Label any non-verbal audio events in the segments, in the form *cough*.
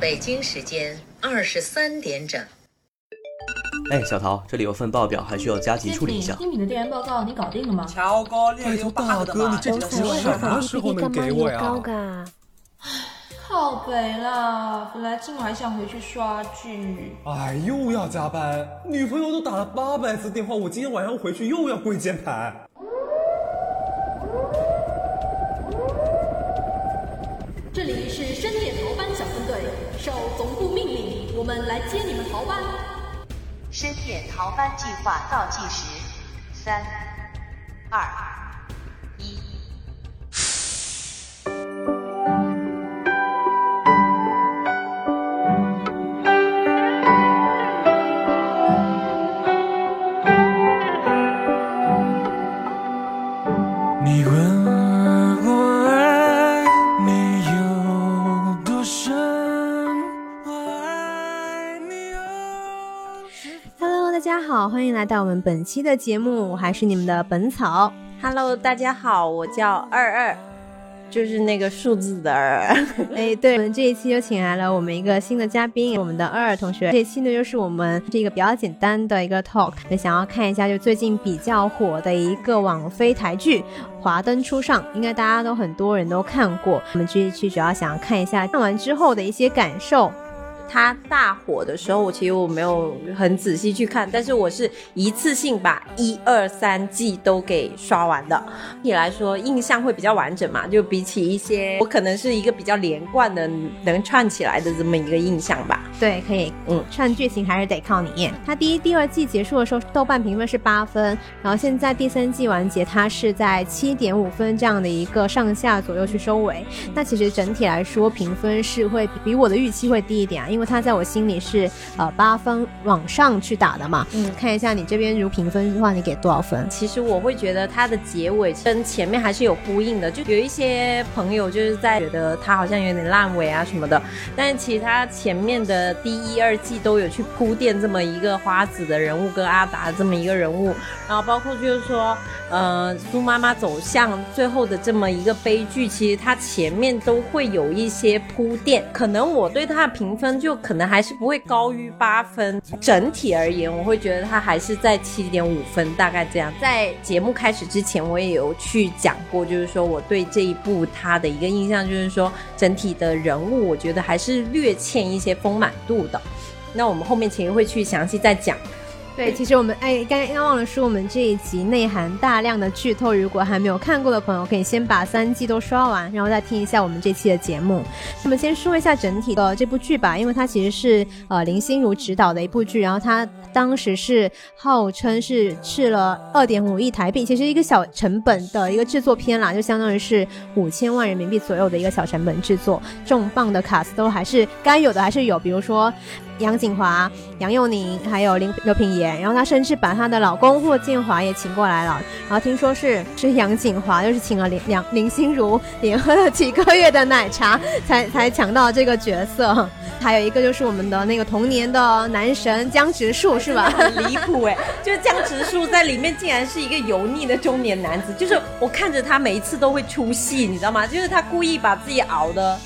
北京时间二十三点整。哎，小桃，这里有份报表，还需要加急处理一下。新品的电源报告你搞定了吗？乔哥，拜托大哥，你这纸什么时候能给我呀？靠北啦！本来今晚还想回去刷剧。哎，又要加班，女朋友都打了八百次电话，我今天晚上回去又要跪键盘。这里是受总部命令，我们来接你们逃班。深夜逃班计划倒计时：三、二、们本期的节目，我还是你们的本草。Hello，大家好，我叫二二，就是那个数字的二。*laughs* 哎，对，我们这一期又请来了我们一个新的嘉宾，我们的二二同学。这一期呢，就是我们这个比较简单的一个 talk，那想要看一下就最近比较火的一个网飞台剧《华灯初上》，应该大家都很多人都看过。我们这一期主要想要看一下看完之后的一些感受。它大火的时候，我其实我没有很仔细去看，但是我是一次性把一二三季都给刷完的。你来说，印象会比较完整嘛？就比起一些我可能是一个比较连贯的，能串起来的这么一个印象吧。对，可以，嗯串剧情还是得靠你。它第一、第二季结束的时候，豆瓣评分是八分，然后现在第三季完结，它是在七点五分这样的一个上下左右去收尾。那其实整体来说，评分是会比比我的预期会低一点啊，因为它在我心里是呃八分往上去打的嘛。嗯看一下你这边如评分的话，你给多少分？其实我会觉得它的结尾跟前面还是有呼应的，就有一些朋友就是在觉得它好像有点烂尾啊什么的，但是其实它前面的第一、二季都有去铺垫这么一个花子的人物跟阿达这么一个人物，然后包括就是说，呃，苏妈妈走向最后的这么一个悲剧，其实它前面都会有一些铺垫，可能我对它的评分就就可能还是不会高于八分，整体而言，我会觉得它还是在七点五分，大概这样。在节目开始之前，我也有去讲过，就是说我对这一部它的一个印象，就是说整体的人物，我觉得还是略欠一些丰满度的。那我们后面其实会去详细再讲。对，其实我们哎，刚刚忘了说，我们这一集内含大量的剧透，如果还没有看过的朋友，可以先把三季都刷完，然后再听一下我们这期的节目。那么先说一下整体的这部剧吧，因为它其实是呃林心如执导的一部剧，然后它当时是号称是斥了二点五亿台币，其实一个小成本的一个制作片啦，就相当于是五千万人民币左右的一个小成本制作，重磅的卡斯都还是该有的还是有，比如说。杨锦华、杨佑宁，还有林刘品言，然后她甚至把她的老公霍建华也请过来了。然后听说是是杨锦华，就是请了林梁林心如连喝了几个月的奶茶，*laughs* 才才抢到这个角色。还有一个就是我们的那个童年的男神江直树，是吧？很离谱哎，*laughs* 就是江直树在里面竟然是一个油腻的中年男子，就是我看着他每一次都会出戏，你知道吗？就是他故意把自己熬的。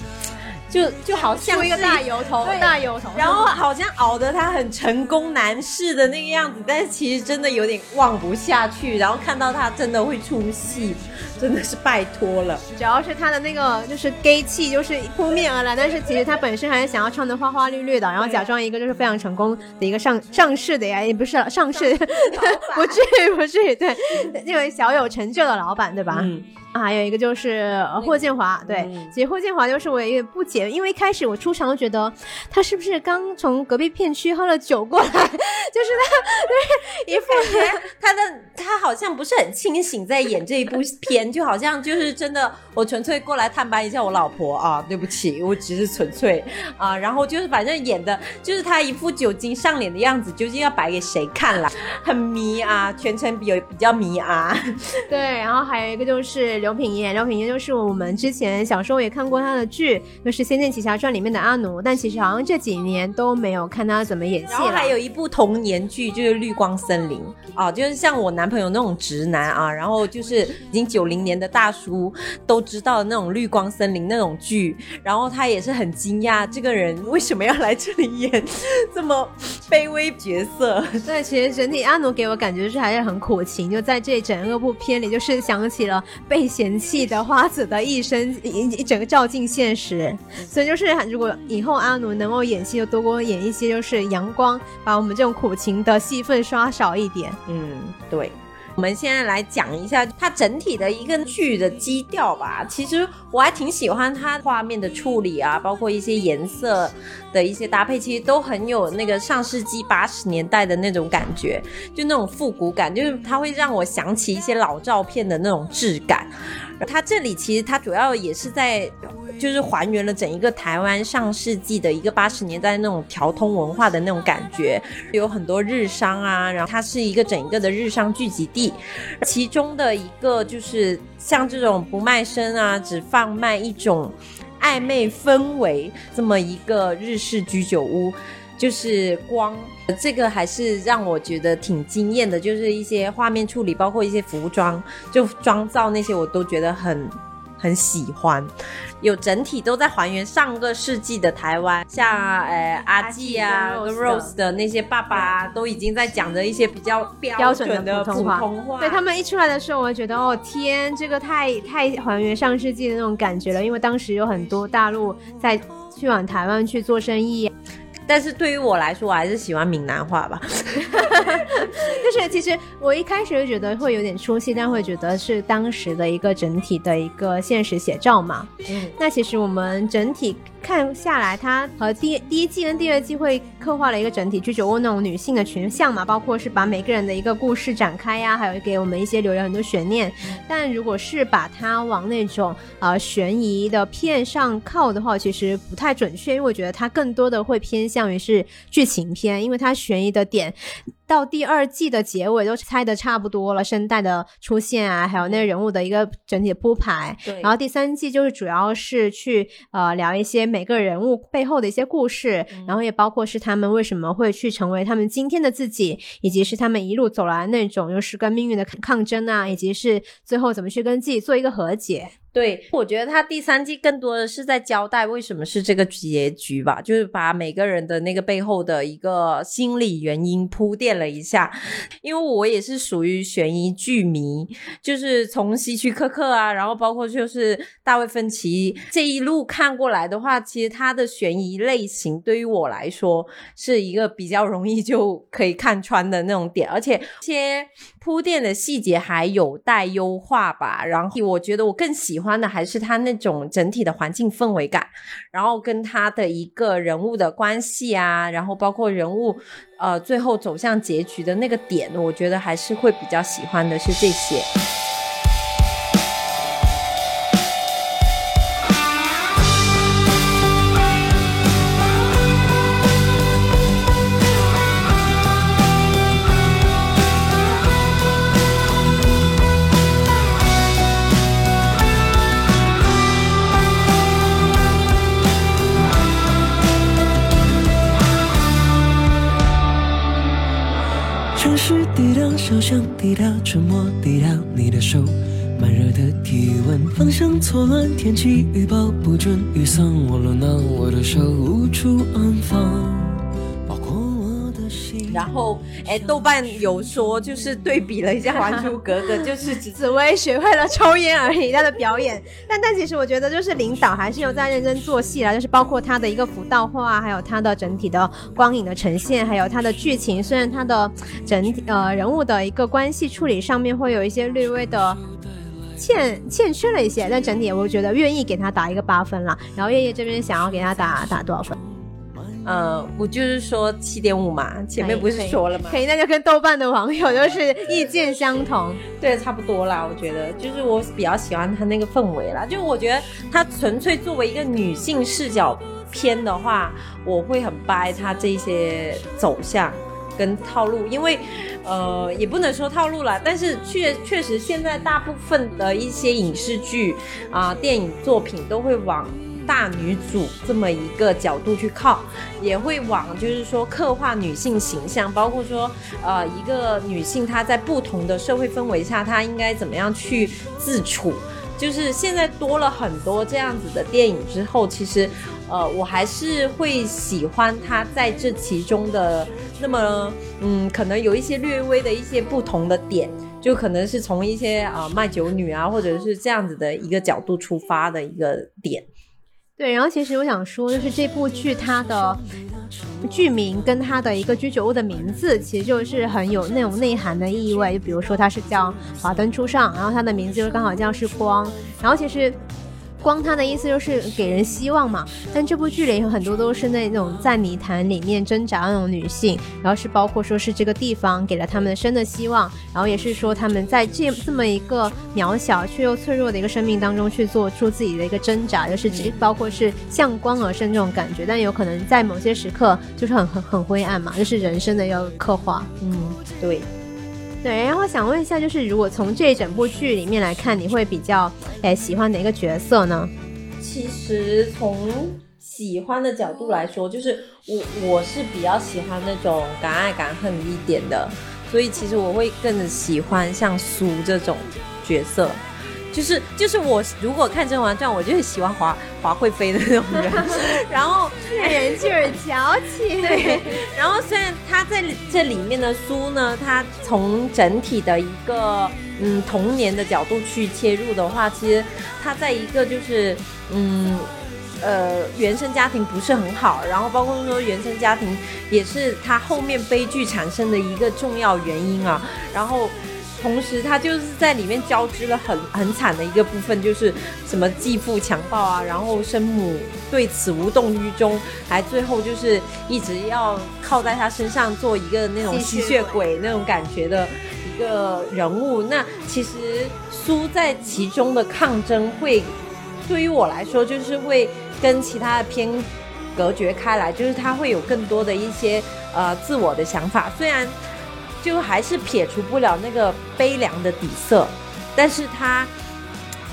就就好像出一个是大油头，对。大油头，然后好像熬得他很成功男士的那个样子，但是其实真的有点望不下去，然后看到他真的会出戏，真的是拜托了。主要是他的那个就是 gay 气就是扑面而来，但是其实他本身还是想要唱的花花绿绿的，然后假装一个就是非常成功的一个上上市的呀，也不是上市，*laughs* 不至于不至于，对，那个小有成就的老板，对吧？嗯啊，还有一个就是呃霍建华，对，嗯其实霍建华就是我有点不解，因为一开始我出场就觉得他是不是刚从隔壁片区喝了酒过来，*laughs* 就是他就是一副他的他好像不是很清醒，在演这一部 *laughs* 片，就好像就是真的，我纯粹过来探班一下我老婆啊，对不起，我只是纯粹啊，然后就是反正演的就是他一副酒精上脸的样子，究竟要摆给谁看啦？很迷啊，全程比有比较迷啊，*laughs* 对，然后还有一个就是刘品言，刘品言就是我们之前小时候也看过他的剧，就是《仙剑奇侠传》里面的阿奴，但其实好像这几年都没有看他怎么演戏了。然后还有一部童年剧，就是《绿光森林》啊，就是像我男朋友那种直男啊，然后就是已经九零年的大叔都知道的那种《绿光森林》那种剧，然后他也是很惊讶，这个人为什么要来这里演这么卑微角色？*laughs* 对，其实整体阿奴给我感觉是还是很苦情，就在这整个部片里，就是想起了被嫌弃的花子的一生，一一整个照进现实。所以就是如果以后阿奴能够演戏，就多给我演一些就是阳光，把我们这种苦情的戏份刷少一点。嗯，对。我们现在来讲一下它整体的一个剧的基调吧。其实我还挺喜欢它画面的处理啊，包括一些颜色的一些搭配，其实都很有那个上世纪八十年代的那种感觉，就那种复古感，就是它会让我想起一些老照片的那种质感。它这里其实它主要也是在，就是还原了整一个台湾上世纪的一个八十年代那种调通文化的那种感觉，有很多日商啊，然后它是一个整一个的日商聚集地，其中的一个就是像这种不卖身啊，只贩卖一种暧昧氛围这么一个日式居酒屋。就是光，这个还是让我觉得挺惊艳的。就是一些画面处理，包括一些服装，就妆造那些，我都觉得很很喜欢。有整体都在还原上个世纪的台湾，像呃阿纪啊、跟 Rose 的那些爸爸，都已经在讲着一些比较标准的普通话。对他们一出来的时候，我就觉得哦天，这个太太还原上世纪的那种感觉了。因为当时有很多大陆在去往台湾去做生意。但是对于我来说，我还是喜欢闽南话吧。*laughs* 就是其实我一开始就觉得会有点出戏，但会觉得是当时的一个整体的一个现实写照嘛。嗯，那其实我们整体看下来，它和第第一季跟第二季会刻画了一个整体居酒屋那种女性的群像嘛，包括是把每个人的一个故事展开呀，还有给我们一些留了很多悬念。但如果是把它往那种呃悬疑的片上靠的话，其实不太准确，因为我觉得它更多的会偏。向于是剧情片，因为它悬疑的点到第二季的结尾都猜的差不多了，声带的出现啊，还有那人物的一个整体的铺排。对，然后第三季就是主要是去呃聊一些每个人物背后的一些故事，然后也包括是他们为什么会去成为他们今天的自己，以及是他们一路走来那种就是跟命运的抗争啊，以及是最后怎么去跟自己做一个和解。对，我觉得他第三季更多的是在交代为什么是这个结局吧，就是把每个人的那个背后的一个心理原因铺垫了一下。因为我也是属于悬疑剧迷，就是从希区柯克啊，然后包括就是大卫芬奇这一路看过来的话，其实他的悬疑类型对于我来说是一个比较容易就可以看穿的那种点，而且些铺垫的细节还有待优化吧。然后我觉得我更喜。喜欢的还是他那种整体的环境氛围感，然后跟他的一个人物的关系啊，然后包括人物呃最后走向结局的那个点，我觉得还是会比较喜欢的是这些。低调，沉默低调，你的手，慢热的体温，方向错乱，天气预报不准，雨伞我乱拿，我的手无处安放。然后，哎，豆瓣有说，就是对比了一下《还珠格格》，就是紫薇学会了抽烟而已，她的表演。但但其实我觉得，就是领导还是有在认真做戏啦，就是包括他的一个辅导画，还有他的整体的光影的呈现，还有他的剧情。虽然他的整体呃人物的一个关系处理上面会有一些略微的欠欠缺了一些，但整体我觉得愿意给他打一个八分了。然后月月这边想要给他打打多少分？呃，我就是说七点五嘛，前面不是说了吗？可以，那就跟豆瓣的网友 *laughs* 就是意见相同，对，差不多啦。我觉得就是我比较喜欢他那个氛围啦，就我觉得他纯粹作为一个女性视角片的话，我会很掰他这些走向跟套路，因为呃也不能说套路啦，但是确确实现在大部分的一些影视剧啊电影作品都会往。大女主这么一个角度去靠，也会往就是说刻画女性形象，包括说呃一个女性她在不同的社会氛围下，她应该怎么样去自处。就是现在多了很多这样子的电影之后，其实，呃，我还是会喜欢它在这其中的那么，嗯，可能有一些略微的一些不同的点，就可能是从一些啊、卖酒女啊，或者是这样子的一个角度出发的一个点。对，然后其实我想说，就是这部剧它的剧名跟它的一个居酒屋的名字，其实就是很有那种内涵的意味。就比如说它是叫《华灯初上》，然后它的名字就是刚好叫是光，然后其实。光他的意思就是给人希望嘛，但这部剧里有很多都是那种在泥潭里面挣扎那种女性，然后是包括说是这个地方给了他们生的希望，然后也是说他们在这这么一个渺小却又脆弱的一个生命当中去做出自己的一个挣扎，就是只包括是向光而生这种感觉，但有可能在某些时刻就是很很很灰暗嘛，就是人生的要刻画。嗯，对。对，然后想问一下，就是如果从这整部剧里面来看，你会比较诶喜欢哪个角色呢？其实从喜欢的角度来说，就是我我是比较喜欢那种敢爱敢恨一点的，所以其实我会更喜欢像苏这种角色。就是就是我如果看《甄嬛传》，我就是喜欢华华贵妃的那种人，*laughs* 然后见人就是矫情。对，然后虽然他在这里面的苏呢，他从整体的一个嗯童年的角度去切入的话，其实他在一个就是嗯呃原生家庭不是很好，然后包括说原生家庭也是他后面悲剧产生的一个重要原因啊，然后。同时，他就是在里面交织了很很惨的一个部分，就是什么继父强暴啊，然后生母对此无动于衷，还最后就是一直要靠在他身上做一个那种吸血鬼那种感觉的一个人物。那其实苏在其中的抗争，会对于我来说，就是会跟其他的片隔绝开来，就是他会有更多的一些呃自我的想法，虽然。就还是撇除不了那个悲凉的底色，但是他，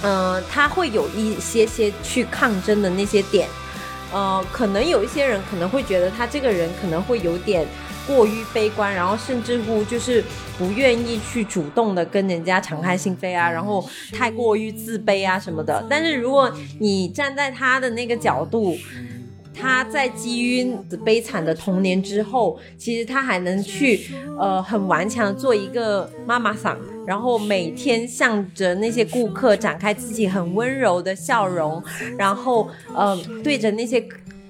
嗯，他会有一些些去抗争的那些点，呃，可能有一些人可能会觉得他这个人可能会有点过于悲观，然后甚至乎就是不愿意去主动的跟人家敞开心扉啊，然后太过于自卑啊什么的。但是如果你站在他的那个角度，他在基于悲惨的童年之后，其实他还能去呃很顽强的做一个妈妈桑，然后每天向着那些顾客展开自己很温柔的笑容，然后呃对着那些。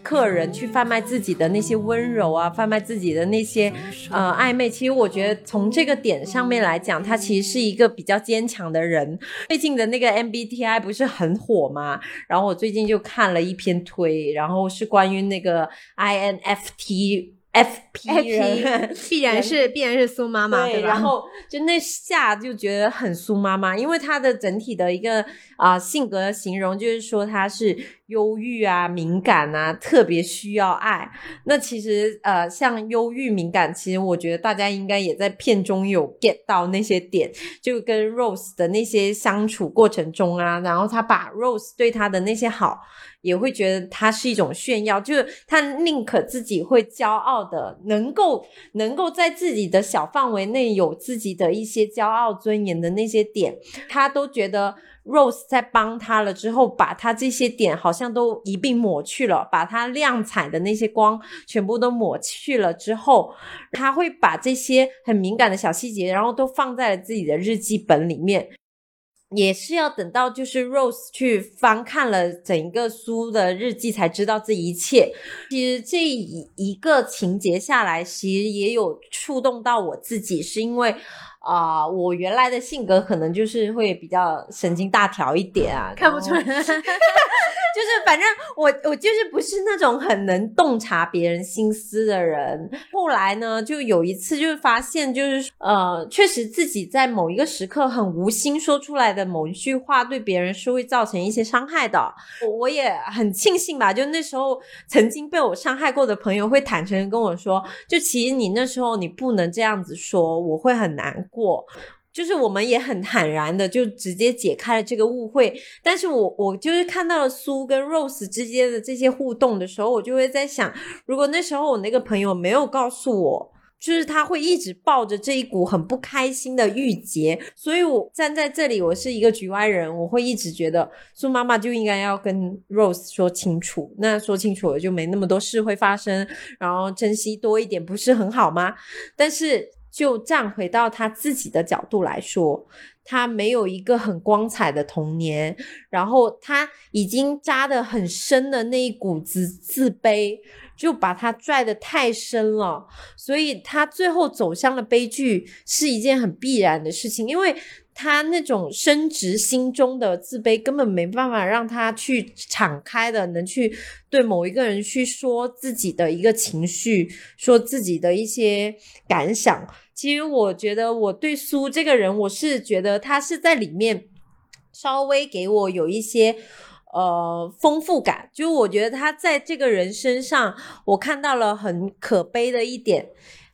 客人去贩卖自己的那些温柔啊，贩卖自己的那些呃暧昧。其实我觉得从这个点上面来讲，他其实是一个比较坚强的人。最近的那个 MBTI 不是很火吗？然后我最近就看了一篇推，然后是关于那个 INFT。F P *laughs* 人必然是必然是苏妈妈，对，吧？然后就那下就觉得很苏妈妈，因为她的整体的一个啊性格形容就是说她是忧郁啊、敏感啊，特别需要爱。那其实呃，像忧郁、敏感，其实我觉得大家应该也在片中有 get 到那些点，就跟 Rose 的那些相处过程中啊，然后他把 Rose 对他的那些好。也会觉得他是一种炫耀，就是他宁可自己会骄傲的，能够能够在自己的小范围内有自己的一些骄傲尊严的那些点，他都觉得 Rose 在帮他了之后，把他这些点好像都一并抹去了，把他亮彩的那些光全部都抹去了之后，他会把这些很敏感的小细节，然后都放在了自己的日记本里面。也是要等到就是 Rose 去翻看了整个书的日记，才知道这一切。其实这一一个情节下来，其实也有触动到我自己，是因为啊，我原来的性格可能就是会比较神经大条一点啊，看不出来。*laughs* 就是反正我我就是不是那种很能洞察别人心思的人。后来呢，就有一次就是发现，就是呃，确实自己在某一个时刻很无心说出来的某一句话，对别人是会造成一些伤害的。我我也很庆幸吧，就那时候曾经被我伤害过的朋友会坦诚跟我说，就其实你那时候你不能这样子说，我会很难过。就是我们也很坦然的就直接解开了这个误会。但是我我就是看到了苏跟 Rose 之间的这些互动的时候，我就会在想，如果那时候我那个朋友没有告诉我。就是他会一直抱着这一股很不开心的郁结，所以我站在这里，我是一个局外人，我会一直觉得苏妈妈就应该要跟 Rose 说清楚，那说清楚了就没那么多事会发生，然后珍惜多一点不是很好吗？但是就站回到他自己的角度来说，他没有一个很光彩的童年，然后他已经扎得很深的那一股子自卑。就把他拽得太深了，所以他最后走向了悲剧，是一件很必然的事情。因为他那种深植心中的自卑，根本没办法让他去敞开的，能去对某一个人去说自己的一个情绪，说自己的一些感想。其实我觉得我对苏这个人，我是觉得他是在里面稍微给我有一些。呃，丰富感，就我觉得他在这个人身上，我看到了很可悲的一点，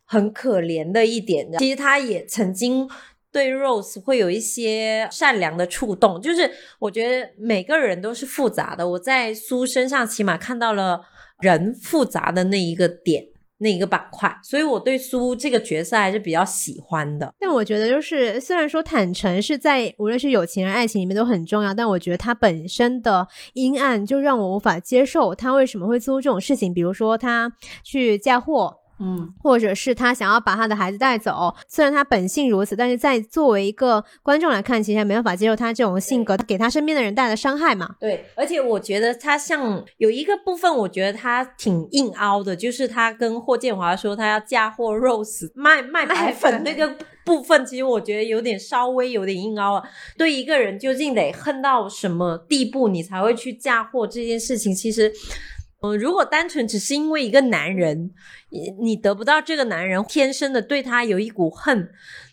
很可怜的一点。其实他也曾经对 Rose 会有一些善良的触动，就是我觉得每个人都是复杂的。我在苏身上起码看到了人复杂的那一个点。那一个板块，所以我对苏这个角色还是比较喜欢的。但我觉得，就是虽然说坦诚是在无论是友情还是爱情里面都很重要，但我觉得他本身的阴暗就让我无法接受他为什么会做这种事情。比如说，他去嫁祸。嗯，或者是他想要把他的孩子带走，虽然他本性如此，但是在作为一个观众来看，其实没办法接受他这种性格给他身边的人带来的伤害嘛。对，而且我觉得他像有一个部分，我觉得他挺硬凹的，就是他跟霍建华说他要嫁祸 Rose 卖卖白粉那个部分，其实我觉得有点稍微有点硬凹了。对一个人究竟得恨到什么地步，你才会去嫁祸这件事情，其实。如果单纯只是因为一个男人，你你得不到这个男人，天生的对他有一股恨，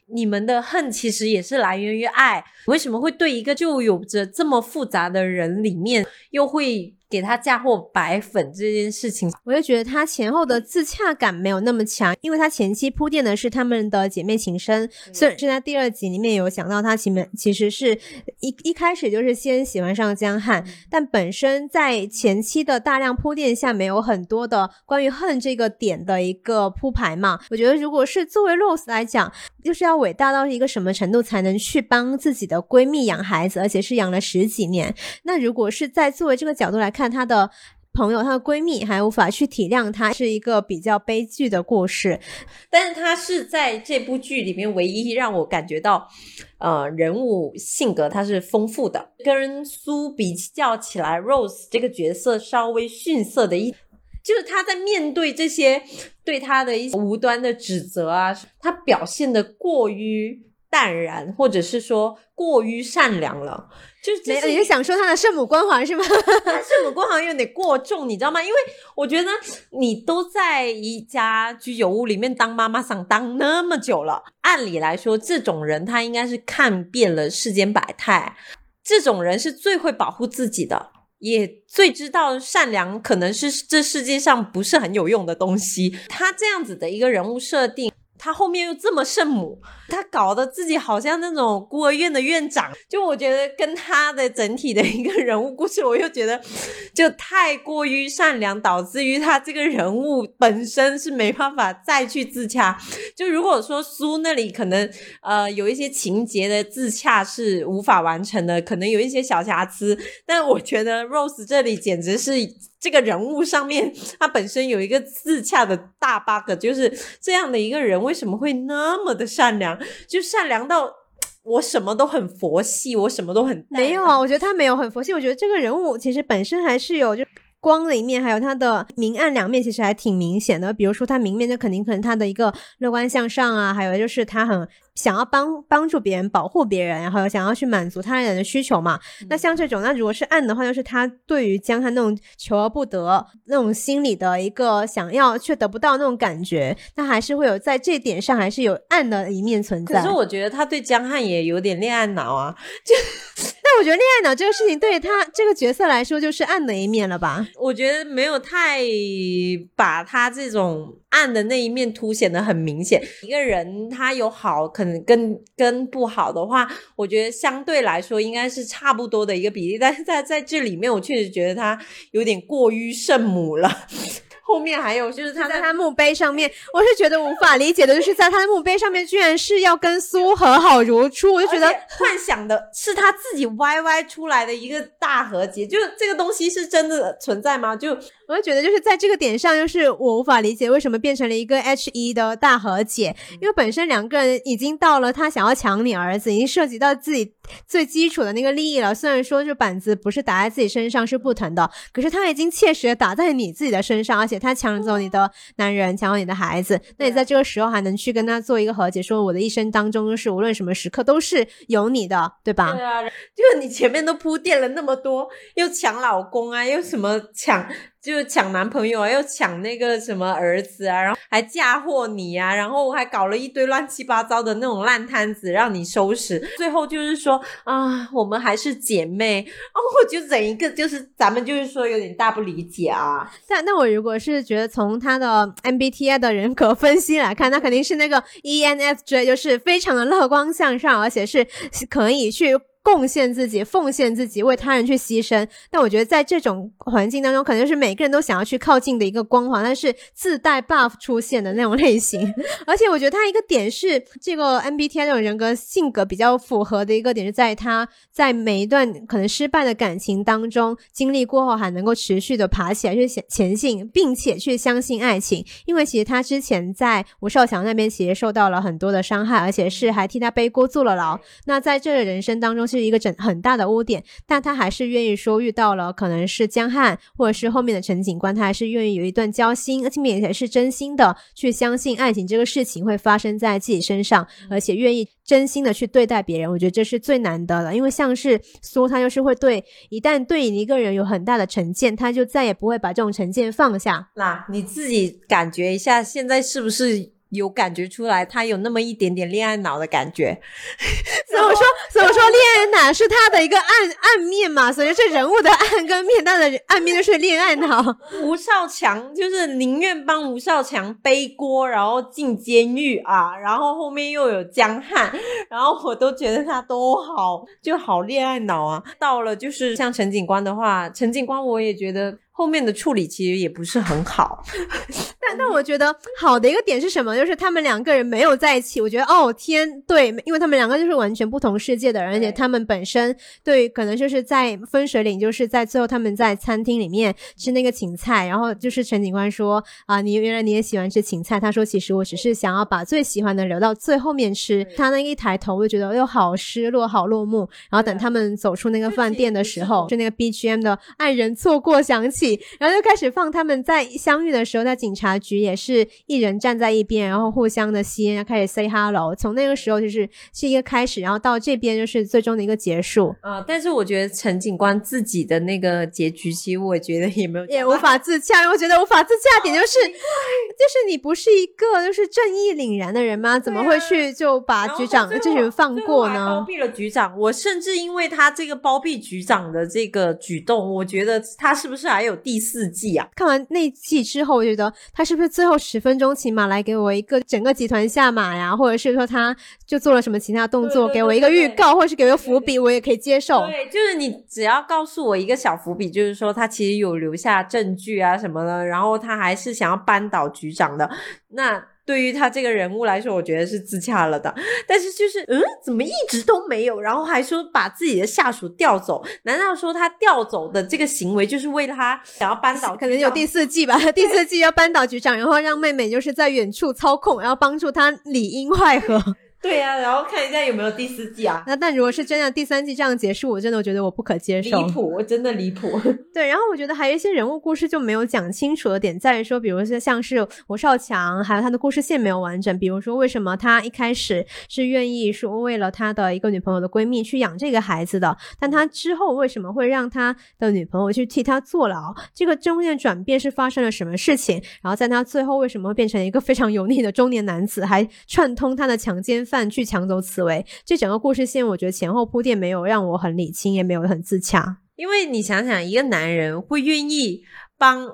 你们的恨其实也是来源于爱。为什么会对一个就有着这么复杂的人里面，又会？给他嫁祸白粉这件事情，我就觉得他前后的自洽感没有那么强，因为他前期铺垫的是他们的姐妹情深，虽然是在第二集里面有讲到他前面其实是一一开始就是先喜欢上江汉，但本身在前期的大量铺垫下，没有很多的关于恨这个点的一个铺排嘛。我觉得如果是作为 Rose 来讲，就是要伟大到一个什么程度才能去帮自己的闺蜜养孩子，而且是养了十几年？那如果是在作为这个角度来看。看她的朋友，她的闺蜜还无法去体谅她，是一个比较悲剧的故事。但是她是在这部剧里面唯一让我感觉到，呃，人物性格她是丰富的。跟苏比较起来，Rose 这个角色稍微逊色的一，就是她在面对这些对她的一些无端的指责啊，她表现的过于。淡然，或者是说过于善良了，就是你是想说他的圣母光环是吗？*laughs* 圣母光环有点过重，你知道吗？因为我觉得你都在一家居酒屋里面当妈妈桑当那么久了，按理来说，这种人他应该是看遍了世间百态，这种人是最会保护自己的，也最知道善良可能是这世界上不是很有用的东西。他这样子的一个人物设定。他后面又这么圣母，他搞得自己好像那种孤儿院的院长，就我觉得跟他的整体的一个人物故事，我又觉得就太过于善良，导致于他这个人物本身是没办法再去自洽。就如果说苏那里可能呃有一些情节的自洽是无法完成的，可能有一些小瑕疵，但我觉得 Rose 这里简直是。这个人物上面，*laughs* 他本身有一个自洽的大 bug，就是这样的一个人为什么会那么的善良？就善良到 *tsk* 我什么都很佛系，我什么都很没有啊。我觉得他没有很佛系，我觉得这个人物其实本身还是有就。光的一面，还有他的明暗两面，其实还挺明显的。比如说，他明面，就肯定可能他的一个乐观向上啊，还有就是他很想要帮帮助别人、保护别人，然后想要去满足他人的需求嘛。那像这种，那如果是暗的话，就是他对于江汉那种求而不得那种心理的一个想要却得不到那种感觉，他还是会有在这点上还是有暗的一面存在。可是我觉得他对江汉也有点恋爱脑啊，就。但我觉得恋爱脑这个事情对他这个角色来说就是暗的一面了吧？我觉得没有太把他这种暗的那一面凸显的很明显。一个人他有好，可能跟跟不好的话，我觉得相对来说应该是差不多的一个比例。但是在在这里面，我确实觉得他有点过于圣母了。后面还有就是他在他墓碑上面，我是觉得无法理解的，就是在他的墓碑上面居然是要跟苏和好如初，我就觉得幻想的是他自己歪歪出来的一个大和解，就这个东西是真的存在吗？就我就觉得就是在这个点上，就是我无法理解为什么变成了一个 H 一的大和解，因为本身两个人已经到了他想要抢你儿子，已经涉及到自己最基础的那个利益了。虽然说这板子不是打在自己身上是不疼的，可是他已经切实的打在你自己的身上，而且。他抢走你的男人，抢走你的孩子，那你在这个时候还能去跟他做一个和解，说我的一生当中就是无论什么时刻都是有你的，对吧？对啊，就是你前面都铺垫了那么多，又抢老公啊，又什么抢。就抢男朋友啊，又抢那个什么儿子啊，然后还嫁祸你啊，然后还搞了一堆乱七八糟的那种烂摊子让你收拾。最后就是说啊，我们还是姐妹哦，我就整一个就是咱们就是说有点大不理解啊。但那我如果是觉得从他的 MBTI 的人格分析来看，那肯定是那个 ENFJ，就是非常的乐观向上，而且是可以去。贡献自己，奉献自己，为他人去牺牲。但我觉得在这种环境当中，可能是每个人都想要去靠近的一个光环，但是自带 buff 出现的那种类型。*laughs* 而且我觉得他一个点是，这个 MBTI 这种人格性格比较符合的一个点，是在他在每一段可能失败的感情当中经历过后，还能够持续的爬起来去前前进，并且去相信爱情。因为其实他之前在吴少强那边其实受到了很多的伤害，而且是还替他背锅坐了牢。那在这个人生当中。是一个整很大的污点，但他还是愿意说遇到了可能是江汉或者是后面的陈警官，他还是愿意有一段交心，而且也是真心的去相信爱情这个事情会发生在自己身上，而且愿意真心的去对待别人。我觉得这是最难得的，因为像是苏，他就是会对一旦对一个人有很大的成见，他就再也不会把这种成见放下。那你自己感觉一下，现在是不是？有感觉出来，他有那么一点点恋爱脑的感觉。*laughs* 所以我说？所以我说？恋爱脑是他的一个暗暗面嘛？所以是人物的暗跟面，他的暗面就是恋爱脑。吴少强就是宁愿帮吴少强背锅，然后进监狱啊，然后后面又有江汉，然后我都觉得他都好就好恋爱脑啊。到了就是像陈警官的话，陈警官我也觉得。后面的处理其实也不是很好，*laughs* 但但我觉得好的一个点是什么？就是他们两个人没有在一起。我觉得哦天，对，因为他们两个就是完全不同世界的人，而且他们本身对可能就是在分水岭，就是在最后他们在餐厅里面吃那个芹菜，然后就是陈警官说啊，你原来你也喜欢吃芹菜。他说其实我只是想要把最喜欢的留到最后面吃。他那一抬头，我就觉得又好失落，好落幕。然后等他们走出那个饭店的时候，就那个 BGM 的爱人错过响起。然后就开始放他们在相遇的时候，在警察局也是一人站在一边，然后互相的吸烟，开始 say hello。从那个时候就是是一个开始，然后到这边就是最终的一个结束。啊，但是我觉得陈警官自己的那个结局，其实我觉得也没有也无法自洽。因为我觉得无法自洽点就是，就是你不是一个就是正义凛然的人吗？怎么会去就把局长这群放过呢？包庇了局长，我甚至因为他这个包庇局长的这个举动，我觉得他是不是还有？第四季啊，看完那季之后，我觉得他是不是最后十分钟起码来给我一个整个集团下马呀？或者是说他就做了什么其他动作，给我一个预告，或者是给个伏笔，我也可以接受。对，就是你只要告诉我一个小伏笔，就是说他其实有留下证据啊什么的，然后他还是想要扳倒局长的那。对于他这个人物来说，我觉得是自洽了的。但是就是，嗯，怎么一直都没有？然后还说把自己的下属调走？难道说他调走的这个行为就是为了他想要扳倒？可能有第四季吧，第四季要扳倒局长，然后让妹妹就是在远处操控，然后帮助他里应外合。对呀，然后看一下有没有第四季啊？那但如果是真的第三季这样结束，我真的觉得我不可接受，离谱，我真的离谱。*laughs* 对，然后我觉得还有一些人物故事就没有讲清楚的点在于说，比如说像是吴少强，还有他的故事线没有完整。比如说为什么他一开始是愿意说为了他的一个女朋友的闺蜜去养这个孩子的，但他之后为什么会让他的女朋友去替他坐牢？这个中间转变是发生了什么事情？然后在他最后为什么会变成一个非常油腻的中年男子，还串通他的强奸？饭去抢走紫薇。这整个故事线，我觉得前后铺垫没有让我很理清，也没有很自洽。因为你想想，一个男人会愿意帮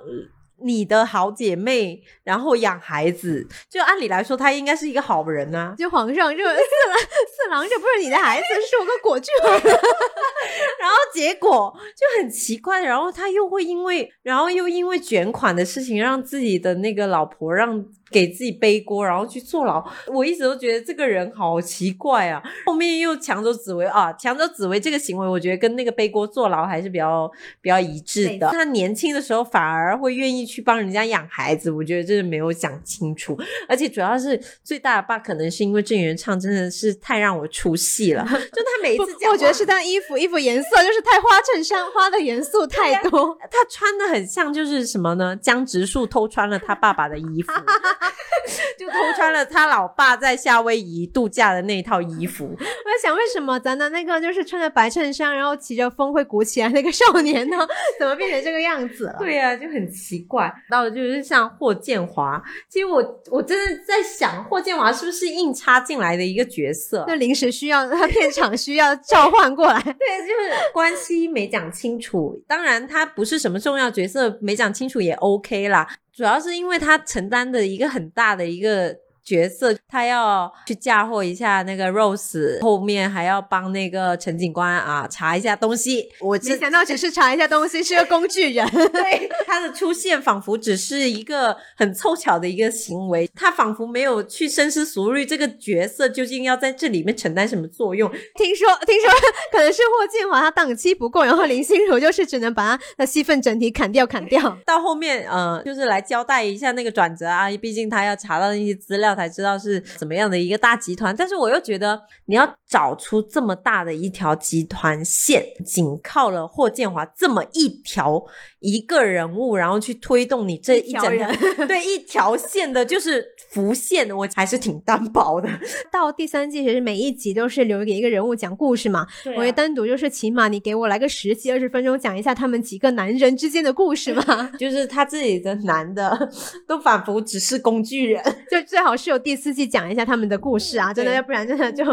你的好姐妹，然后养孩子，就按理来说，他应该是一个好人啊。*laughs* 就皇上，这四郎四郎，这不是你的孩子，是我个果郡王。*laughs* 然后结果就很奇怪，然后他又会因为，然后又因为卷款的事情，让自己的那个老婆让给自己背锅，然后去坐牢。我一直都觉得这个人好奇怪啊。后面又抢走紫薇啊，抢走紫薇这个行为，我觉得跟那个背锅坐牢还是比较比较一致的。他年轻的时候反而会愿意去帮人家养孩子，我觉得这是没有想清楚。而且主要是最大的 bug 可能是因为郑元畅真的是太让我出戏了，*laughs* 就他每一次讲，我觉得是他衣服衣服颜色就是太花衬衫，花的元素太多。他穿的很像就是什么呢？江直树偷穿了他爸爸的衣服。*laughs* *laughs* *laughs* 就偷穿了他老爸在夏威夷度假的那一套衣服。我在想，为什么咱的那个就是穿着白衬衫，然后骑着风会鼓起来那个少年呢？*laughs* 怎么变成这个样子了？对呀，就很奇怪。到了就是像霍建华，其实我我真的在想，霍建华是不是硬插进来的一个角色？就临时需要，他片场需要召唤过来。对，就是关系没讲清楚。当然，他不是什么重要角色，没讲清楚也 OK 啦。主要是因为他承担的一个很大的一个。角色他要去嫁祸一下那个 Rose，后面还要帮那个陈警官啊查一下东西。我没想到只是查一下东西，是个工具人。*laughs* 对 *laughs* 他的出现仿佛只是一个很凑巧的一个行为，他仿佛没有去深思熟虑这个角色究竟要在这里面承担什么作用。听说听说可能是霍建华他档期不够，然后林心如就是只能把他的戏份整体砍掉砍掉。到后面呃就是来交代一下那个转折啊，毕竟他要查到那些资料。才知道是怎么样的一个大集团，但是我又觉得你要找出这么大的一条集团线，仅靠了霍建华这么一条一个人物，然后去推动你这一整条 *laughs* 对一条线的，就是浮现，我还是挺单薄的。*laughs* 到第三季其实每一集都是留给一个人物讲故事嘛，我也单独就是起码你给我来个十几二十分钟讲一下他们几个男人之间的故事嘛，*laughs* 就是他自己的男的都仿佛只是工具人，就最好是。有第四季讲一下他们的故事啊，真的，要不然真的就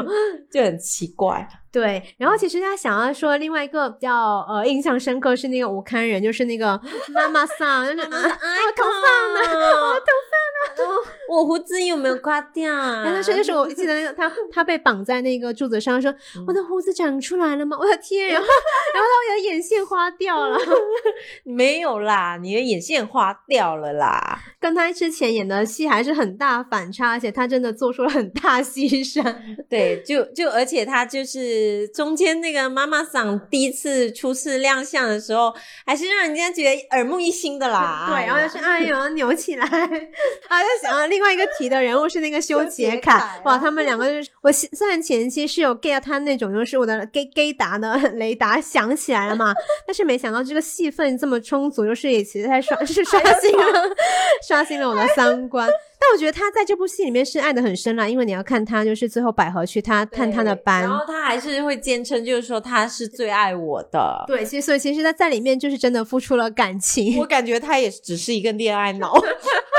就很奇怪。对，然后其实他想要说另外一个比较呃印象深刻是那个武康人，就是那个 *laughs* 妈妈桑，就是啊，头发呢，我头发呢，我胡子有没有刮掉？但是就是我记得那个他他被绑在那个柱子上，说我的胡子长出来了吗？*laughs* 我的天！*laughs* 然后然后他的眼线花掉了，没有啦，你的眼线花掉了啦。跟他之前演的戏还是很大反差，而且他真的做出了很大牺牲。对，就就而且他就是中间那个妈妈桑第一次初次亮相的时候，还是让人家觉得耳目一新的啦。*laughs* 对，然后就是哎呦扭起来，*laughs* 啊，就想到另外一个提的人物是那个修杰楷，哇，他们两个就是我虽然前期是有 get 他那种就是我的 gay gay 达的 *laughs* 雷达响起来了嘛，但是没想到这个戏份这么充足，就是也其实在刷是刷新了。刷新了我的三观，但我觉得他在这部戏里面是爱的很深啦，因为你要看他就是最后百合去他探他的班，然后他还是会坚称就是说他是最爱我的，对，其实所以其实他在里面就是真的付出了感情，我感觉他也只是一个恋爱脑。*laughs*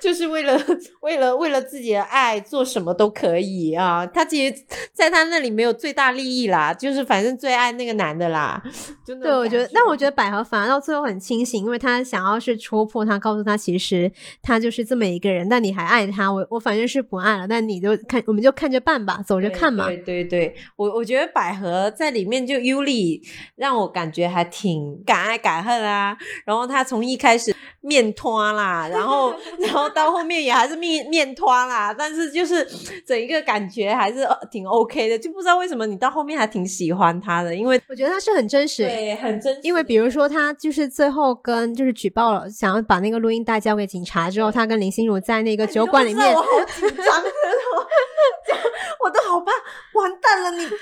就是为了为了为了自己的爱做什么都可以啊！他其实在他那里没有最大利益啦，就是反正最爱那个男的啦。真的对，我觉得，但我觉得百合反而到最后很清醒，因为他想要是戳破他，告诉他其实他就是这么一个人，但你还爱他。我我反正是不爱了，但你就看，我们就看着办吧，走着看嘛。对对对，我我觉得百合在里面就尤里让我感觉还挺敢爱敢恨啊。然后他从一开始面瘫啦，然后 *laughs* 然后。到后面也还是面面瘫啦，但是就是整一个感觉还是挺 OK 的，就不知道为什么你到后面还挺喜欢他的，因为我觉得他是很真实，对，很真实。因为比如说他就是最后跟就是举报了，想要把那个录音带交给警察之后，他跟林心如在那个酒馆里面，我好紧张，*laughs* 我都好怕，完蛋了，你就。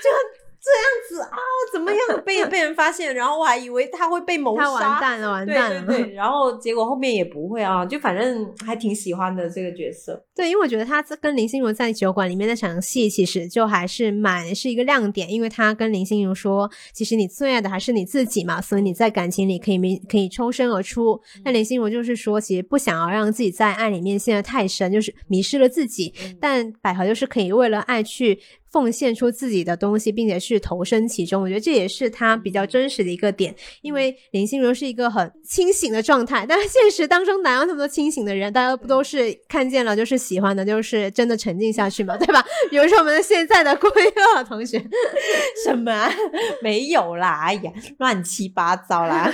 这样子啊，怎么样样被 *laughs* 被人发现，然后我还以为他会被谋杀，他完蛋了，完蛋了。对对对，*laughs* 然后结果后面也不会啊，就反正还挺喜欢的这个角色。对，因为我觉得他跟林心如在酒馆里面那场戏，其实就还是蛮是一个亮点，因为他跟林心如说，其实你最爱的还是你自己嘛，所以你在感情里可以没可以抽身而出。那林心如就是说，其实不想要让自己在爱里面陷得太深，就是迷失了自己。但百合就是可以为了爱去。奉献出自己的东西，并且去投身其中，我觉得这也是他比较真实的一个点。因为林心如是一个很清醒的状态，但是现实当中哪有那么多清醒的人？大家不都是看见了就是喜欢的，就是真的沉浸下去嘛，对吧？*laughs* 比如说我们现在的郭玉乐同学，*laughs* 什么没有啦？哎呀，乱七八糟啦！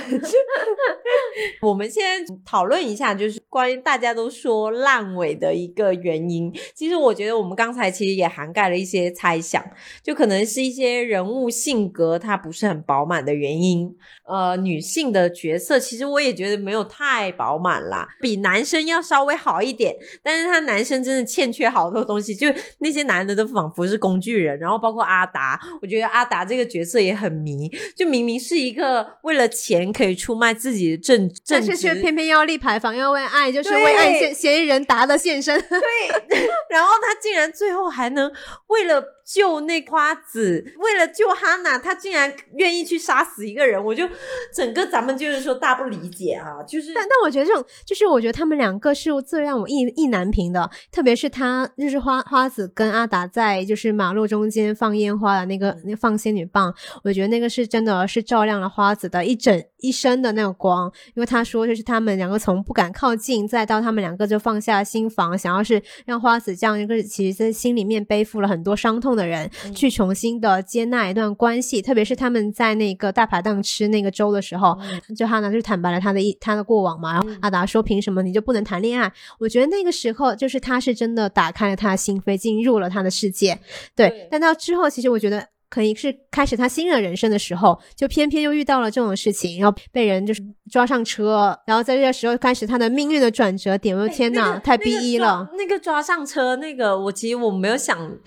*laughs* 我们先讨论一下，就是关于大家都说烂尾的一个原因。其实我觉得我们刚才其实也涵盖了一些猜。猜想，就可能是一些人物性格他不是很饱满的原因。呃，女性的角色其实我也觉得没有太饱满啦，比男生要稍微好一点。但是他男生真的欠缺好多东西，就那些男的都仿佛是工具人。然后包括阿达，我觉得阿达这个角色也很迷，就明明是一个为了钱可以出卖自己的正正，但是却偏偏要立牌坊，要为爱，就是为爱嫌嫌疑人达的现身。对，*laughs* 然后他竟然最后还能为了。救那花子，为了救哈娜，他竟然愿意去杀死一个人，我就 *gasps* 整个咱们就是说大不理解啊！就是，但但我觉得这种，就是我觉得他们两个是最让我意意难平的，特别是他就是花花子跟阿达在就是马路中间放烟花的那个那放仙女棒，我觉得那个是真的是照亮了花子的一整一生的那个光，因为他说就是他们两个从不敢靠近，再到他们两个就放下心房，想要是让花子这样一个其实在心里面背负了很多伤痛。的人去重新的接纳一段关系，特别是他们在那个大排档吃那个粥的时候，就哈娜就坦白了他的一他的过往嘛。然后阿达说：“凭什么你就不能谈恋爱？”我觉得那个时候就是他是真的打开了他的心扉，进入了他的世界。对，但到之后，其实我觉得。可以是开始他新的人生的时候，就偏偏又遇到了这种事情，然后被人就是抓上车，然后在这个时候开始他的命运的转折点。我的天哪，太 B 一了！那个抓上车，那个我其实我没有想，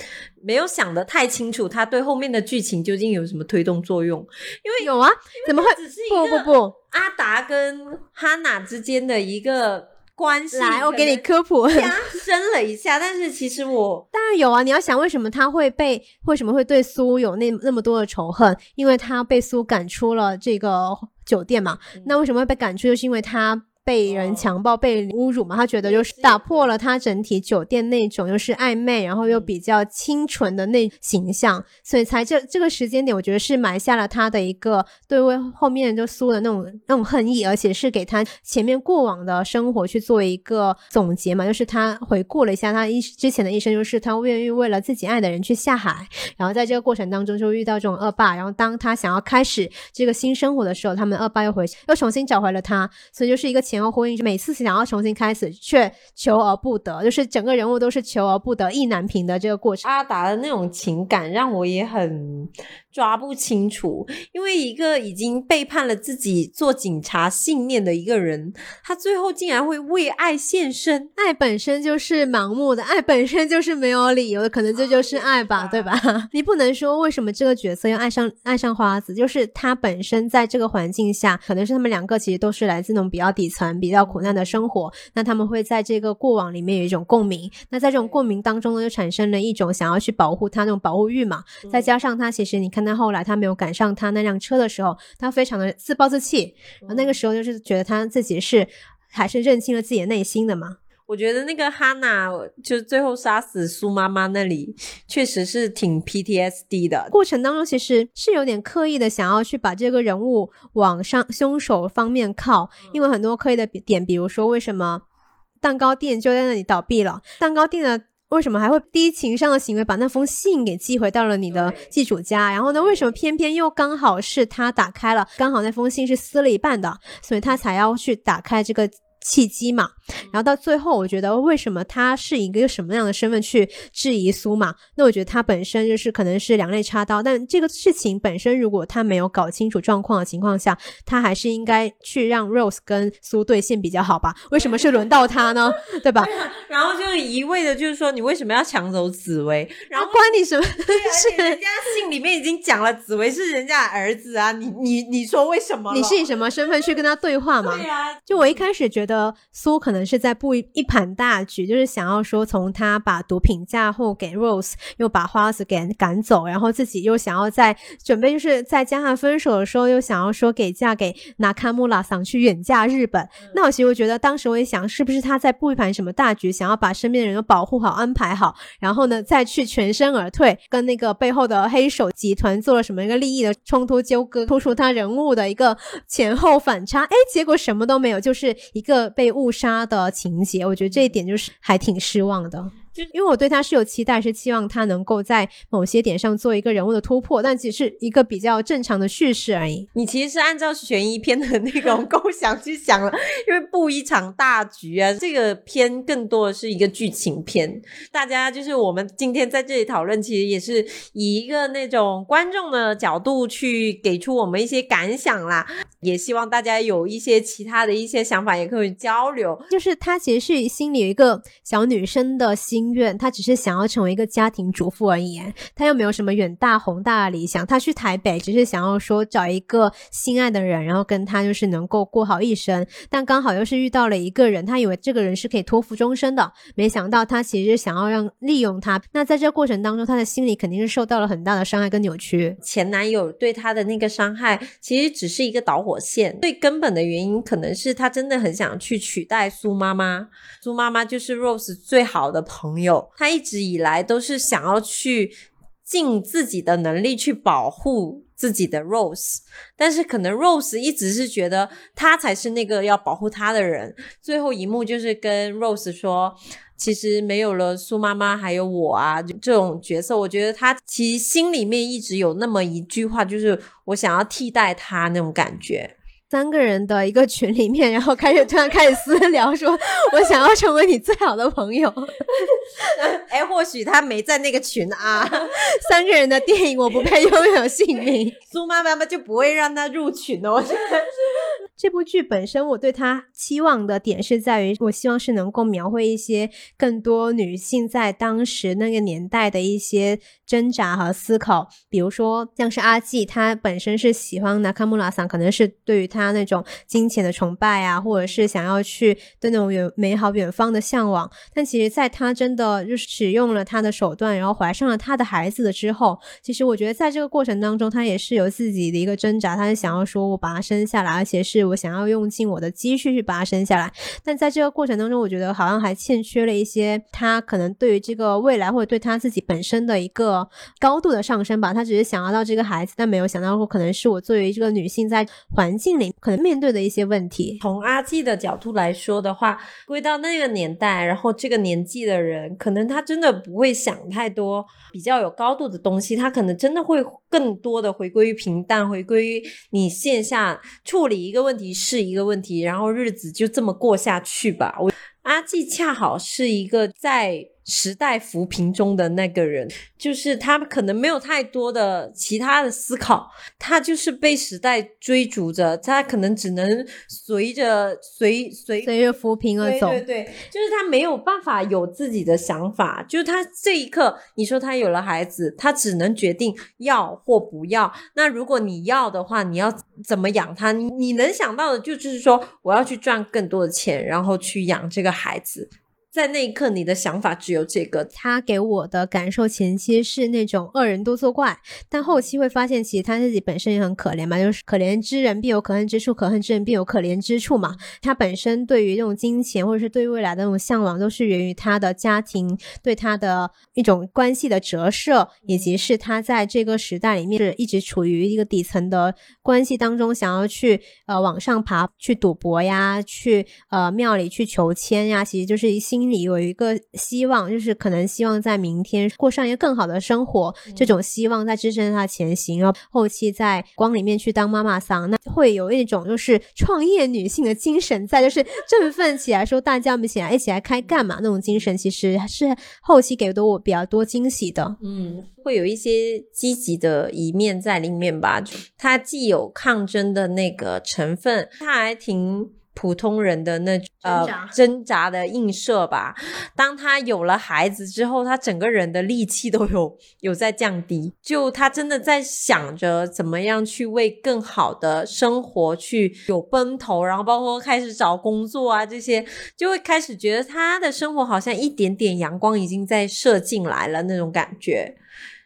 没有想的太清楚，他对后面的剧情究竟有什么推动作用？因为有啊，怎么会？不不不，阿达跟哈娜之间的一个。关系来，我给你科普 *laughs* 加深了一下，但是其实我 *laughs* 当然有啊。你要想为什么他会被为什么会对苏有那那么多的仇恨？因为他被苏赶出了这个酒店嘛。那为什么会被赶出？就是因为他。被人强暴、被侮辱嘛？他觉得就是打破了他整体酒店那种又是暧昧，然后又比较清纯的那形象，所以才这这个时间点，我觉得是埋下了他的一个对为后面就苏的那种那种恨意，而且是给他前面过往的生活去做一个总结嘛。就是他回顾了一下他一之前的一生，就是他愿意为了自己爱的人去下海，然后在这个过程当中就遇到这种恶霸，然后当他想要开始这个新生活的时候，他们恶霸又回又重新找回了他，所以就是一个前。然后婚姻，每次想要重新开始，却求而不得，就是整个人物都是求而不得、意难平的这个过程。阿达的那种情感让我也很抓不清楚，因为一个已经背叛了自己做警察信念的一个人，他最后竟然会为爱献身。爱本身就是盲目的，爱本身就是没有理由的，可能这就是爱吧，对吧？*laughs* 你不能说为什么这个角色要爱上爱上花子，就是他本身在这个环境下，可能是他们两个其实都是来自那种比较底层。比较苦难的生活，那他们会在这个过往里面有一种共鸣。那在这种共鸣当中呢，就产生了一种想要去保护他那种保护欲嘛。再加上他其实，你看他后来他没有赶上他那辆车的时候，他非常的自暴自弃。然后那个时候就是觉得他自己是还是认清了自己的内心的嘛。我觉得那个哈娜就最后杀死苏妈妈那里，确实是挺 PTSD 的。过程当中其实是有点刻意的，想要去把这个人物往上凶手方面靠，因为很多刻意的点，比如说为什么蛋糕店就在那里倒闭了，蛋糕店的为什么还会低情商的行为把那封信给寄回到了你的寄主家？然后呢，为什么偏偏又刚好是他打开了，刚好那封信是撕了一半的，所以他才要去打开这个。契机嘛。然后到最后，我觉得为什么他是一个什么样的身份去质疑苏嘛？那我觉得他本身就是可能是两肋插刀，但这个事情本身，如果他没有搞清楚状况的情况下，他还是应该去让 Rose 跟苏对线比较好吧？为什么是轮到他呢？对吧？然后就一味的就是说，你为什么要抢走紫薇？然后关你什么事？人家信里面已经讲了，紫薇是人家的儿子啊！你你你说为什么？你是以什么身份去跟他对话嘛？对啊，就我一开始觉得苏可能是在布一盘大局，就是想要说从他把毒品嫁祸给 Rose，又把花子给赶走，然后自己又想要在准备就是在加上分手的时候，又想要说给嫁给拿卡穆拉桑去远嫁日本。那我其实我觉得当时我也想，是不是他在布一盘什么大局，想要把身边的人都保护好、安排好，然后呢再去全身而退，跟那个背后的黑手集团做了什么一个利益的冲突纠葛，突出他人物的一个前后反差。哎，结果什么都没有，就是一个被误杀的情节。我觉得这一点就是还挺失望的。就因为我对他是有期待，是期望他能够在某些点上做一个人物的突破，但只是一个比较正常的叙事而已。你其实是按照悬疑片的那种构想去想了，*laughs* 因为布一场大局啊，这个片更多的是一个剧情片。大家就是我们今天在这里讨论，其实也是以一个那种观众的角度去给出我们一些感想啦。也希望大家有一些其他的一些想法，也可以交流。就是她其实是心里有一个小女生的心。愿，她只是想要成为一个家庭主妇而已，她又没有什么远大宏大的理想。她去台北只是想要说找一个心爱的人，然后跟他就是能够过好一生。但刚好又是遇到了一个人，她以为这个人是可以托付终身的，没想到他其实想要让利用他。那在这过程当中，她的心里肯定是受到了很大的伤害跟扭曲。前男友对她的那个伤害，其实只是一个导火线，最根本的原因可能是他真的很想去取代苏妈妈。苏妈妈就是 Rose 最好的朋。友，他一直以来都是想要去尽自己的能力去保护自己的 Rose，但是可能 Rose 一直是觉得他才是那个要保护他的人。最后一幕就是跟 Rose 说，其实没有了苏妈妈，还有我啊这种角色，我觉得他其实心里面一直有那么一句话，就是我想要替代他那种感觉。三个人的一个群里面，然后开始突然开始私聊，说 *laughs* 我想要成为你最好的朋友。哎，或许他没在那个群啊。*laughs* 三个人的电影，我不配拥有 *laughs* 姓名。苏妈妈妈就不会让他入群哦。这部剧本身，我对他期望的点是在于，我希望是能够描绘一些更多女性在当时那个年代的一些挣扎和思考。比如说，像是阿纪，她本身是喜欢纳卡穆拉桑，可能是对于他那种金钱的崇拜啊，或者是想要去对那种远美好远方的向往。但其实，在他真的就是使用了他的手段，然后怀上了他的孩子的之后，其实我觉得在这个过程当中，他也是有自己的一个挣扎。他是想要说我把他生下来，而且是。我想要用尽我的积蓄去把它生下来，但在这个过程当中，我觉得好像还欠缺了一些他可能对于这个未来或者对他自己本身的一个高度的上升吧。他只是想要到这个孩子，但没有想到过可能是我作为这个女性在环境里可能面对的一些问题。从阿纪的角度来说的话，归到那个年代，然后这个年纪的人，可能他真的不会想太多比较有高度的东西，他可能真的会更多的回归于平淡，回归于你线下处理一个问。问题是一个问题，然后日子就这么过下去吧。我阿季恰好是一个在。时代扶贫中的那个人，就是他可能没有太多的其他的思考，他就是被时代追逐着，他可能只能随着随随随着扶贫而走。对对对，就是他没有办法有自己的想法，就是他这一刻，你说他有了孩子，他只能决定要或不要。那如果你要的话，你要怎么养他？你你能想到的就就是说，我要去赚更多的钱，然后去养这个孩子。在那一刻，你的想法只有这个。他给我的感受，前期是那种恶人多作怪，但后期会发现，其实他自己本身也很可怜嘛，就是可怜之人必有可恨之处，可恨之人必有可怜之处嘛。他本身对于这种金钱，或者是对未来的那种向往，都是源于他的家庭对他的一种关系的折射，以及是他在这个时代里面是一直处于一个底层的关系当中，想要去呃往上爬，去赌博呀，去呃庙里去求签呀，其实就是一心。心里有一个希望，就是可能希望在明天过上一个更好的生活，这种希望在支撑他前行。然后后期在光里面去当妈妈桑，那会有一种就是创业女性的精神在，就是振奋起来说大家我们一起来一起来开干嘛那种精神，其实是后期给的我比较多惊喜的。嗯，会有一些积极的一面在里面吧。它既有抗争的那个成分，它还挺普通人的那呃挣扎的映射吧。当他有了孩子之后，他整个人的力气都有有在降低。就他真的在想着怎么样去为更好的生活去有奔头，然后包括开始找工作啊这些，就会开始觉得他的生活好像一点点阳光已经在射进来了那种感觉。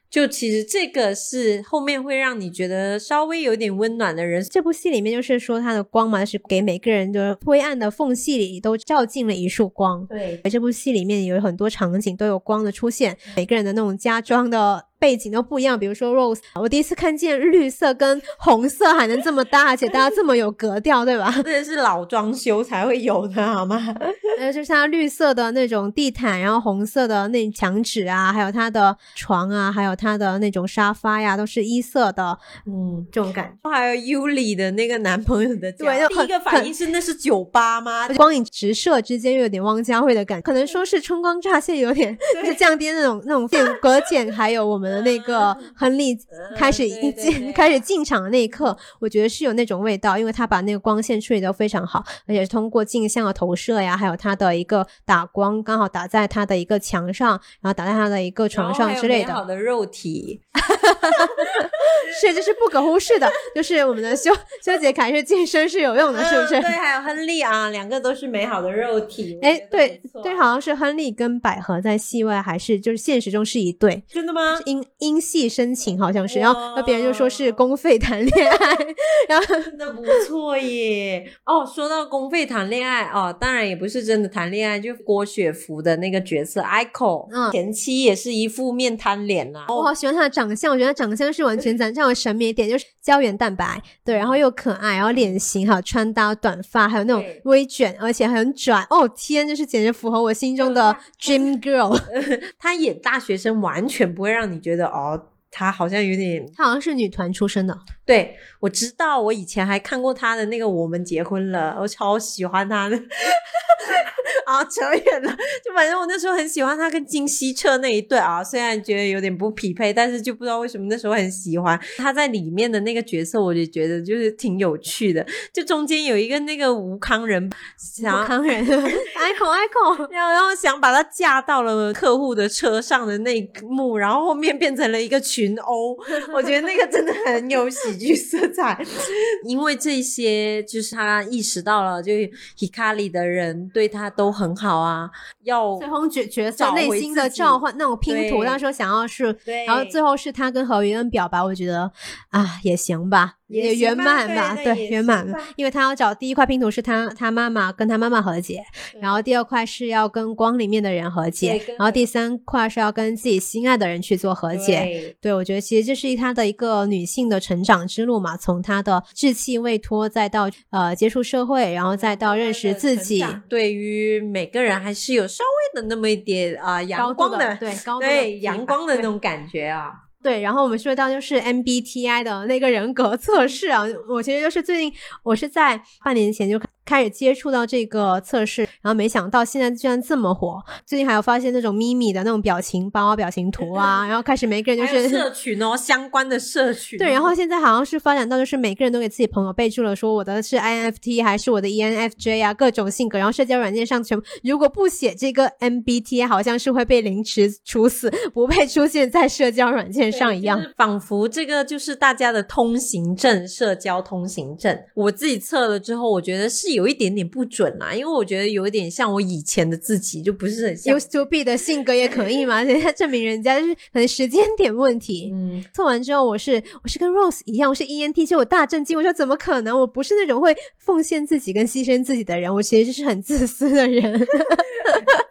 就其实这个是后面会让你觉得稍微有点温暖的人。这部戏里面就是说它的光嘛，是给每个人的灰暗的缝隙里都照进了一束光。对，这部戏里面有很多场景都有光的出现，每个人的那种家装的。背景都不一样，比如说 Rose，我第一次看见绿色跟红色还能这么搭，而且大家这么有格调，对吧？这是老装修才会有的，好吗？*laughs* 呃，就像绿色的那种地毯，然后红色的那墙纸啊，还有它的床啊，还有它的那种沙发呀，都是一色的，嗯，这种感觉。还有 Yuli 的那个男朋友的家，对，第一个反应是那是酒吧吗？光影直射之间又有点汪家慧的感觉，可能说是春光乍泄，有点就是降低那种那种隔间，还有我们。的那个 *laughs* 亨利开始进开始进场的那一刻，我觉得是有那种味道，因为他把那个光线处理的非常好，而且通过镜像的投射呀，还有他的一个打光，刚好打在他的一个墙上，然后打在他的一个床上之类的。好的肉体，*laughs* *laughs* *laughs* 是这是不可忽视的，就是我们的修修杰楷是健身是有用的，是不是？对，还有亨利啊，两个都是美好的肉体。哎，对对，好像是亨利跟百合在戏外还是就是现实中是一对，真的吗？因因戏生情，好像是，然后那别人就说是公费谈恋爱，然后真的不错耶。哦，说到公费谈恋爱哦，当然也不是真的谈恋爱，就郭雪芙的那个角色 Ico，嗯，前期也是一副面瘫脸呐。我好喜欢她的长相，我觉得长相是完全咱这样的审美点，就是胶原蛋白，对，然后又可爱，然后脸型还有穿搭、短发，还有那种微卷，而且很拽。哦天，就是简直符合我心中的 dream girl。*laughs* *laughs* 她演大学生完全不会让你觉得哦。她好像有点，她好像是女团出身的。对，我知道，我以前还看过她的那个《我们结婚了》，我超喜欢她的。*laughs* 啊，扯远了，就反正我那时候很喜欢他跟金希澈那一对啊，虽然觉得有点不匹配，但是就不知道为什么那时候很喜欢。他在里面的那个角色，我就觉得就是挺有趣的。就中间有一个那个吴康仁，吴康仁，爱口爱口，然后然后想把他架到了客户的车上的那一幕，然后后面变成了一个群殴，*laughs* 我觉得那个真的很有喜剧色彩，因为这些就是他意识到了，就 Hikari 的人对他都。很好啊，要最后角角色内心的召唤那种拼图，那时候想要是，然后最后是他跟何云恩表白，我觉得啊也行吧。也圆满吧，对，圆满了。因为他要找第一块拼图是他他妈妈跟他妈妈和解，然后第二块是要跟光里面的人和解，然后第三块是要跟自己心爱的人去做和解。对，我觉得其实这是他的一个女性的成长之路嘛，从她的稚气未脱，再到呃接触社会，然后再到认识自己。对于每个人还是有稍微的那么一点啊阳 *laughs* 光的，对，对阳光的那种感觉啊。对，然后我们说到就是 MBTI 的那个人格测试啊，我其实就是最近我是在半年前就。开始接触到这个测试，然后没想到现在居然这么火。最近还有发现那种咪咪的那种表情包、表情图啊，然后开始每个人就是社群哦，相关的社群。对，然后现在好像是发展到就是每个人都给自己朋友备注了，说我的是 INFT 还是我的 ENFJ 啊，各种性格。然后社交软件上全部如果不写这个 MBTI，好像是会被凌迟处死，不配出现在社交软件上一样。仿佛这个就是大家的通行证，社交通行证。我自己测了之后，我觉得是有。有一点点不准啦，因为我觉得有一点像我以前的自己，就不是很像。U B 的性格也可以嘛？*laughs* 人家证明人家就是可能时间点问题。嗯，测完之后我是我是跟 Rose 一样，我是 E 就我大震惊，我说怎么可能？我不是那种会奉献自己跟牺牲自己的人，我其实是很自私的人。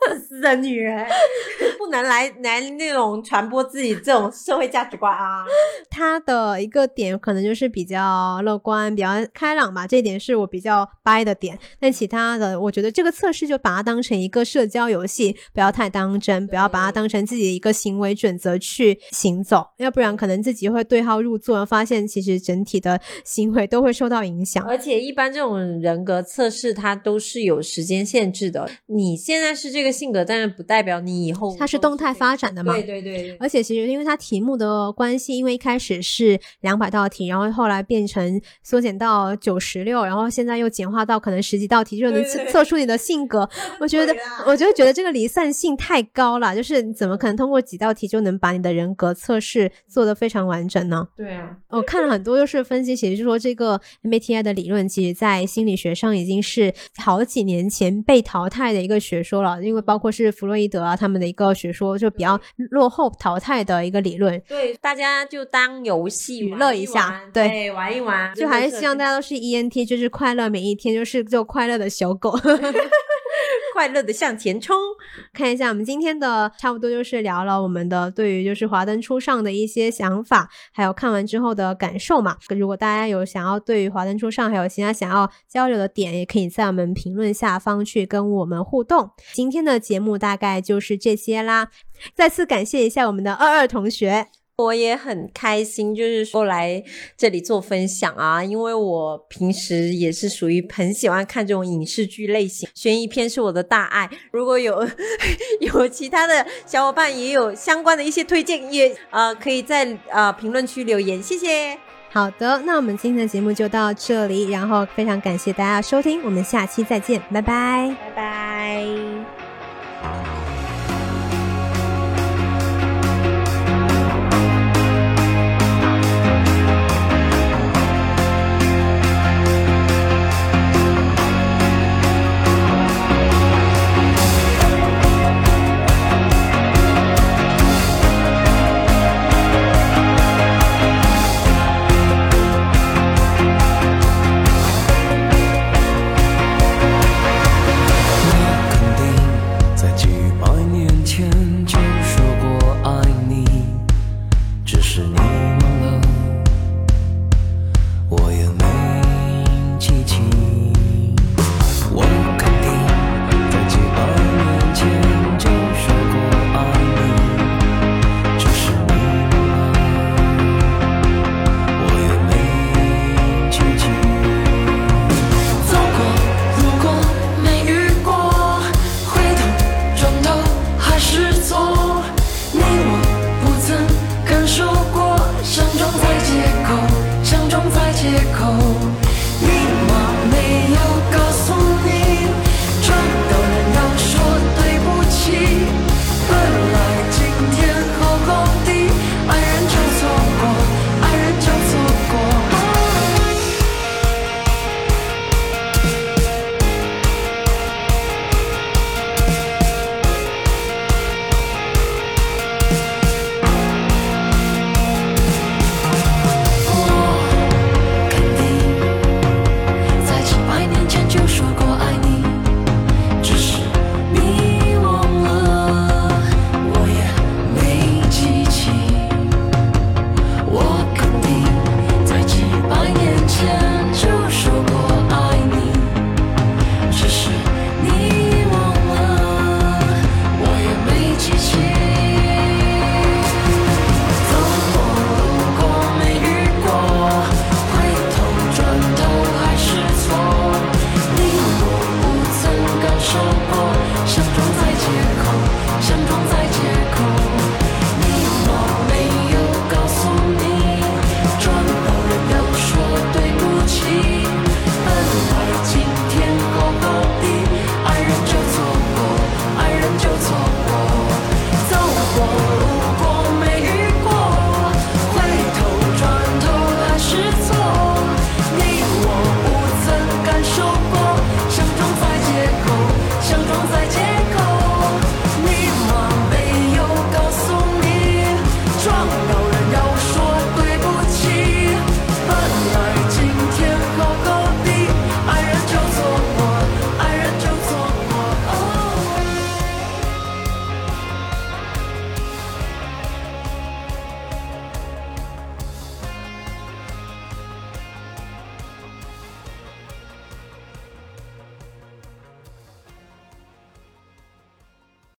自私私的女人，*laughs* 不能来来那种传播自己这种社会价值观啊。*laughs* 他的一个点可能就是比较乐观、比较开朗吧，这一点是我比较掰的点。但其他的，我觉得这个测试就把它当成一个社交游戏，不要太当真，不要把它当成自己的一个行为准则去行走，要不然可能自己会对号入座，发现其实整体的行为都会受到影响。而且一般这种人格测试，它都是有时间限制的。你现在是这个性格，但是不代表你以后它是动态发展的嘛？对对对。而且其实因为它题目的关系，因为一开始是两百道题，然后后来变成缩减到九十六，然后现在又简化到可能十几道题就能测测出你的性格。*laughs* 我觉得，我就觉得这个离散性太高了，就是你怎么可能通过几道题就能把你的人格测试做得非常完整呢？对啊，我看了很多就是分析，其实就说这个 MBTI 的理论，其实在心理学上已经是好几年前被淘汰的一个学说了，因为包括是弗洛伊德啊他们的一个学说就比较落后淘汰的一个理论。对，大家就当游戏娱乐一下，对，玩一玩，就还是希望大家都是 ENT，就是快乐每一天，就是是做快乐的小狗。*laughs* *laughs* 快乐的向前冲！看一下我们今天的差不多就是聊了我们的对于就是华灯初上的一些想法，还有看完之后的感受嘛。如果大家有想要对于华灯初上还有其他想要交流的点，也可以在我们评论下方去跟我们互动。今天的节目大概就是这些啦，再次感谢一下我们的二二同学。我也很开心，就是说来这里做分享啊，因为我平时也是属于很喜欢看这种影视剧类型，悬疑片是我的大爱。如果有 *laughs* 有其他的小伙伴也有相关的一些推荐，也呃可以在呃评论区留言，谢谢。好的，那我们今天的节目就到这里，然后非常感谢大家收听，我们下期再见，拜拜，拜拜。